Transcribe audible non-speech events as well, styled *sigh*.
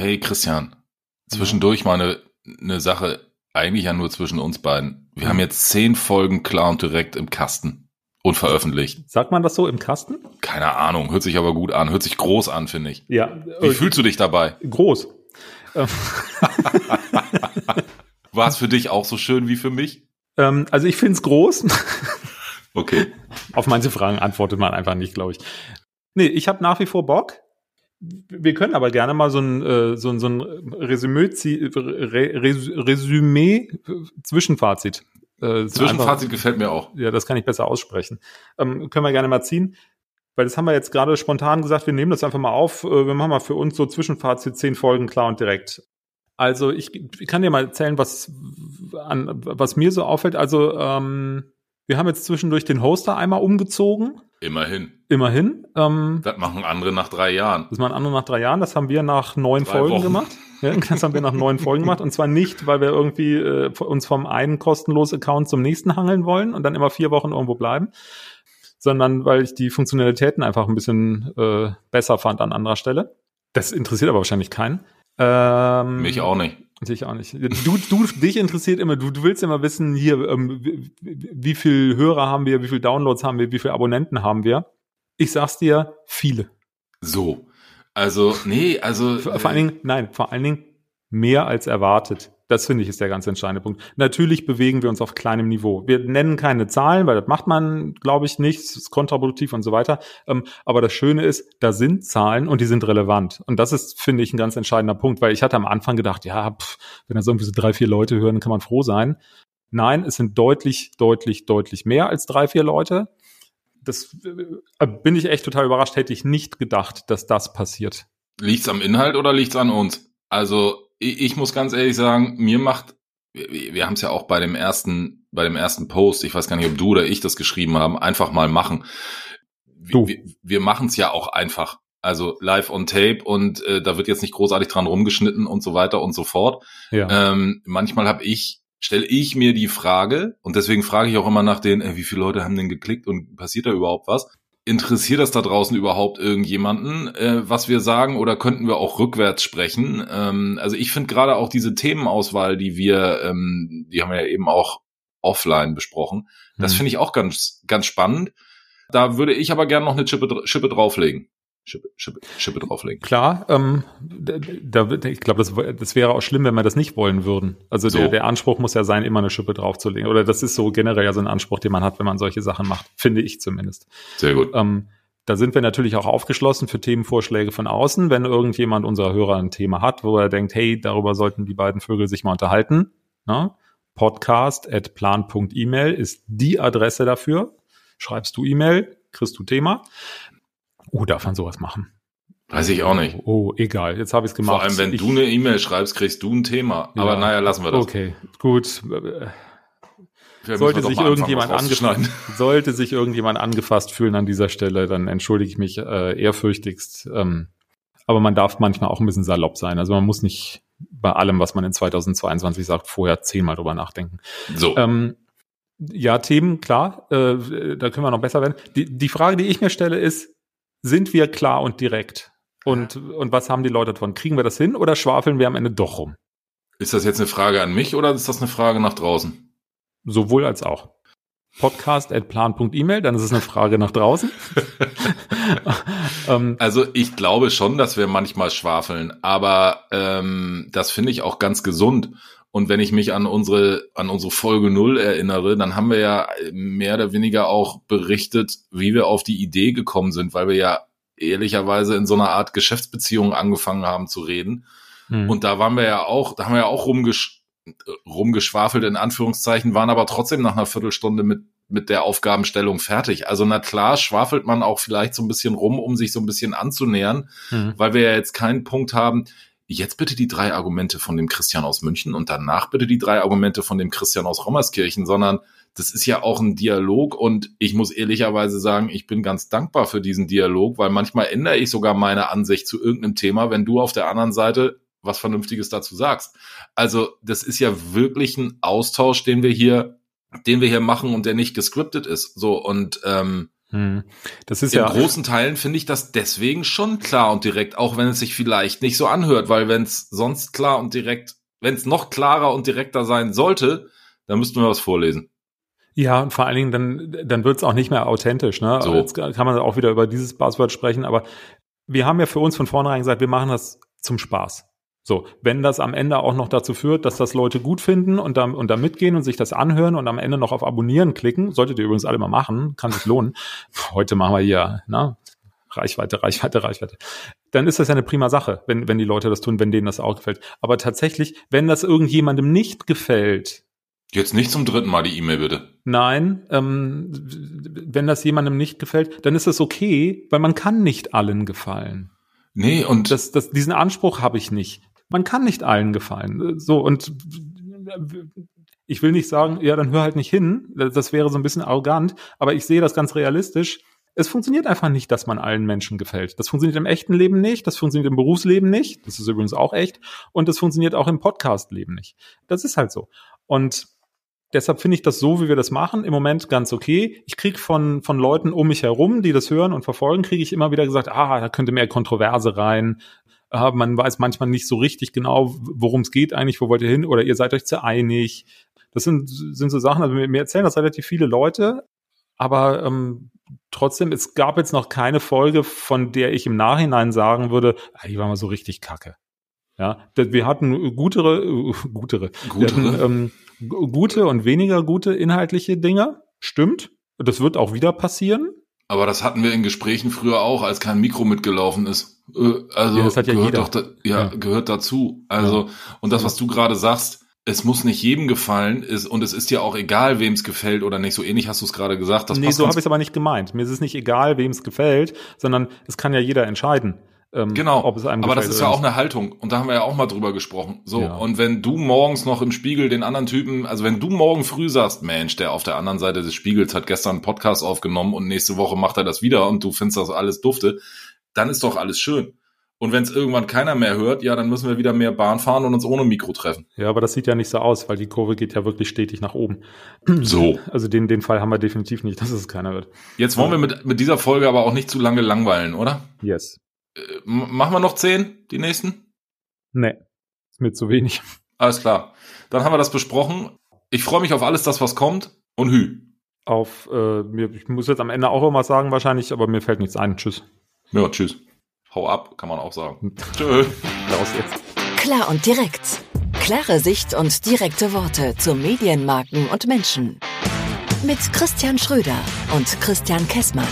Hey Christian, zwischendurch mal eine, eine Sache, eigentlich ja nur zwischen uns beiden. Wir haben jetzt zehn Folgen klar und direkt im Kasten und veröffentlicht. Sagt man das so im Kasten? Keine Ahnung, hört sich aber gut an, hört sich groß an, finde ich. Ja. Wie fühlst du dich dabei? Groß. *laughs* War es für dich auch so schön wie für mich? Ähm, also ich finde es groß. Okay. Auf manche Fragen antwortet man einfach nicht, glaube ich. Nee, ich habe nach wie vor Bock. Wir können aber gerne mal so ein, äh, so ein, so ein Resümee, Resümee äh, Zwischenfazit. Äh, Zwischenfazit einfach- gefällt mir auch. Ja, das kann ich besser aussprechen. Ähm, können wir gerne mal ziehen. Weil das haben wir jetzt gerade spontan gesagt, wir nehmen das einfach mal auf. Äh, wir machen mal für uns so Zwischenfazit, zehn Folgen klar und direkt. Also ich, ich kann dir mal erzählen, was, an, was mir so auffällt. Also ähm, wir haben jetzt zwischendurch den Hoster einmal umgezogen. Immerhin. Immerhin. Ähm, Das machen andere nach drei Jahren. das machen andere nach drei Jahren. Das haben wir nach neun Drei Folgen Wochen. gemacht. Ja, das haben wir nach neun Folgen gemacht. Und zwar nicht, weil wir irgendwie äh, uns vom einen kostenlosen Account zum nächsten hangeln wollen und dann immer vier Wochen irgendwo bleiben, sondern weil ich die Funktionalitäten einfach ein bisschen äh, besser fand an anderer Stelle. Das interessiert aber wahrscheinlich keinen. Ähm, Mich auch nicht. Dich auch nicht. Du, du, dich interessiert immer, du, du willst immer wissen, hier, ähm, wie, wie viel Hörer haben wir, wie viel Downloads haben wir, wie viele Abonnenten haben wir. Ich sag's dir, viele. So. Also, nee, also. Vor, vor allen Dingen, nein, vor allen Dingen mehr als erwartet. Das finde ich ist der ganz entscheidende Punkt. Natürlich bewegen wir uns auf kleinem Niveau. Wir nennen keine Zahlen, weil das macht man, glaube ich, nicht. Ist kontraproduktiv und so weiter. Ähm, aber das Schöne ist, da sind Zahlen und die sind relevant. Und das ist, finde ich, ein ganz entscheidender Punkt, weil ich hatte am Anfang gedacht, ja, pff, wenn das irgendwie so drei, vier Leute hören, kann man froh sein. Nein, es sind deutlich, deutlich, deutlich mehr als drei, vier Leute. Das äh, bin ich echt total überrascht. Hätte ich nicht gedacht, dass das passiert. Liegt's am Inhalt oder liegt's an uns? Also, ich, muss ganz ehrlich sagen, mir macht, wir, wir haben es ja auch bei dem ersten, bei dem ersten Post, ich weiß gar nicht, ob du oder ich das geschrieben haben, einfach mal machen. Du. Wir, wir machen es ja auch einfach. Also live on tape und äh, da wird jetzt nicht großartig dran rumgeschnitten und so weiter und so fort. Ja. Ähm, manchmal habe ich, stelle ich mir die Frage, und deswegen frage ich auch immer nach den, äh, wie viele Leute haben denn geklickt und passiert da überhaupt was? Interessiert das da draußen überhaupt irgendjemanden, äh, was wir sagen, oder könnten wir auch rückwärts sprechen? Ähm, also ich finde gerade auch diese Themenauswahl, die wir, ähm, die haben wir ja eben auch offline besprochen, das Hm. finde ich auch ganz, ganz spannend. Da würde ich aber gerne noch eine Chippe, Chippe drauflegen. Chippe, Chippe, Chippe drauflegen. Klar, ähm, da, da, ich glaube, das, das wäre auch schlimm, wenn wir das nicht wollen würden. Also So. der, der Anspruch muss ja sein, immer eine Schippe draufzulegen. Oder das ist so generell ja so ein Anspruch, den man hat, wenn man solche Sachen macht, finde ich zumindest. Sehr gut. Ähm, da sind wir natürlich auch aufgeschlossen für Themenvorschläge von außen, wenn irgendjemand unserer Hörer ein Thema hat, wo er denkt, hey, darüber sollten die beiden Vögel sich mal unterhalten. Ne? Podcast at plan.email ist die Adresse dafür. Schreibst du E-Mail, kriegst du Thema. Oh, darf man sowas machen? Weiß ich auch nicht. Oh, egal, jetzt habe ich es gemacht. Vor allem, wenn ich, du eine E-Mail schreibst, kriegst du ein Thema. Aber Ja. naja, lassen wir das. Okay, gut. Vielleicht Sollte sich irgendjemand angefasst, *laughs* sollte sich irgendjemand angefasst fühlen an dieser Stelle, dann entschuldige ich mich äh, ehrfürchtigst. Ähm, aber man darf manchmal auch ein bisschen salopp sein. Also man muss nicht bei allem, was man in 2022 sagt, vorher zehnmal drüber nachdenken. So, Ähm, ja, Themen, klar, äh, da können wir noch besser werden. Die, die Frage, die ich mir stelle, ist, sind wir klar und direkt? Und, und was haben die Leute davon? Kriegen wir das hin oder schwafeln wir am Ende doch rum? ist das jetzt eine Frage an mich oder ist das eine Frage nach draußen? Sowohl als auch. Podcast at plan.email, dann ist es eine Frage nach draußen. *laughs* ähm, Also ich glaube schon, dass wir manchmal schwafeln, aber ähm, das finde ich auch ganz gesund. Und wenn ich mich an unsere, an unsere Folge null erinnere, dann haben wir ja mehr oder weniger auch berichtet, wie wir auf die Idee gekommen sind, weil wir ja ehrlicherweise in so einer Art Geschäftsbeziehung angefangen haben zu reden. hm. Und da waren wir ja auch, da haben wir ja auch rumgesch rumgeschwafelt in Anführungszeichen, waren aber trotzdem nach einer Viertelstunde mit, mit der Aufgabenstellung fertig. Also na klar, schwafelt man auch vielleicht so ein bisschen rum, um sich so ein bisschen anzunähern, Hm. weil wir ja jetzt keinen Punkt haben, jetzt bitte die drei Argumente von dem Christian aus München und danach bitte die drei Argumente von dem Christian aus Rommerskirchen, sondern das ist ja auch ein Dialog und ich muss ehrlicherweise sagen, ich bin ganz dankbar für diesen Dialog, weil manchmal ändere ich sogar meine Ansicht zu irgendeinem Thema, wenn du auf der anderen Seite was Vernünftiges dazu sagst. Also das ist ja wirklich ein Austausch, den wir hier, den wir hier machen und der nicht gescriptet ist. So und ähm, Hm. Das ist In ja großen Teilen finde ich das deswegen schon klar und direkt, auch wenn es sich vielleicht nicht so anhört, weil wenn es sonst klar und direkt, wenn es noch klarer und direkter sein sollte, dann müssten wir was vorlesen. Ja, und vor allen Dingen, dann, dann wird es auch nicht mehr authentisch. Ne? So. Jetzt kann man auch wieder über dieses Buzzword sprechen, aber wir haben ja für uns von vornherein gesagt, wir machen das zum Spaß. So, wenn das am Ende auch noch dazu führt, dass das Leute gut finden und da, und da mitgehen und sich das anhören und am Ende noch auf Abonnieren klicken, solltet ihr übrigens alle mal machen, kann sich lohnen. *laughs* Heute machen wir hier, na, Reichweite, Reichweite, Reichweite. Dann ist das ja eine prima Sache, wenn, wenn die Leute das tun, wenn denen das auch gefällt. Aber tatsächlich, wenn das irgendjemandem nicht gefällt, Jetzt nicht zum dritten Mal die E-Mail bitte. Nein, ähm, wenn das jemandem nicht gefällt, dann ist es okay, weil man kann nicht allen gefallen. Nee, und Das, das, diesen Anspruch habe ich nicht. Man kann nicht allen gefallen. So, und ich will nicht sagen, ja, dann hör halt nicht hin. Das wäre so ein bisschen arrogant, aber ich sehe das ganz realistisch. Es funktioniert einfach nicht, dass man allen Menschen gefällt. Das funktioniert im echten Leben nicht, das funktioniert im Berufsleben nicht, das ist übrigens auch echt, und das funktioniert auch im Podcast-Leben nicht. Das ist halt so. Und deshalb finde ich das so, wie wir das machen, im Moment ganz okay. Ich krieg von, von Leuten um mich herum, die das hören und verfolgen, kriege ich immer wieder gesagt, ah, da könnte mehr Kontroverse rein. Ah, man weiß manchmal nicht so richtig genau, worum es geht eigentlich, wo wollt ihr hin oder ihr seid euch zu einig. Das sind, sind so Sachen, also mir, erzählen das relativ viele Leute, aber ähm, trotzdem, es gab jetzt noch keine Folge, von der ich im Nachhinein sagen würde, ah, die war mal so richtig kacke. Ja, wir hatten gutere, äh, gutere, Gutere? hatten, ähm, gu- gute und weniger gute inhaltliche Dinge. Stimmt. Das wird auch wieder passieren. Aber das hatten wir in Gesprächen früher auch, als kein Mikro mitgelaufen ist. Äh, Also Ja, das hat ja gehört jeder. doch da, ja, Ja. gehört dazu. Also und das, was du gerade sagst, es muss nicht jedem gefallen, ist und es ist ja auch egal, wem es gefällt oder nicht. So ähnlich hast du es gerade gesagt. Das nee, so habe ich es aber nicht gemeint. Mir ist es nicht egal, wem es gefällt, sondern es kann ja jeder entscheiden, ähm, Genau, ob es einem aber das ist ja auch eine Haltung und da haben wir ja auch mal drüber gesprochen. So, Ja. und wenn du morgens noch im Spiegel den anderen Typen, also wenn du morgen früh sagst, Mensch, der auf der anderen Seite des Spiegels hat gestern einen Podcast aufgenommen und nächste Woche macht er das wieder und du findest das alles dufte, dann ist doch alles schön. Und wenn es irgendwann keiner mehr hört, ja, dann müssen wir wieder mehr Bahn fahren und uns ohne Mikro treffen. Ja, aber das sieht ja nicht so aus, weil die Kurve geht ja wirklich stetig nach oben. So. *clears throat* Also den, den Fall haben wir definitiv nicht, dass es keiner wird. Jetzt wollen wir mit, mit dieser Folge aber auch nicht zu lange langweilen, oder? Yes. Äh, machen wir noch zehn, die nächsten? Nee, ist mir zu wenig. Alles klar. Dann haben wir das besprochen. Ich freue mich auf alles das, was kommt. Und Hü. Auf, äh, mir, ich muss jetzt am Ende auch irgendwas sagen wahrscheinlich, aber mir fällt nichts ein. Tschüss. Ja, tschüss. Hau ab, kann man auch sagen. Tschö. Raus jetzt. Klar und direkt. Klare Sicht und direkte Worte zu Medienmarken und Menschen. Mit Christian Schröder und Christian Kessmann.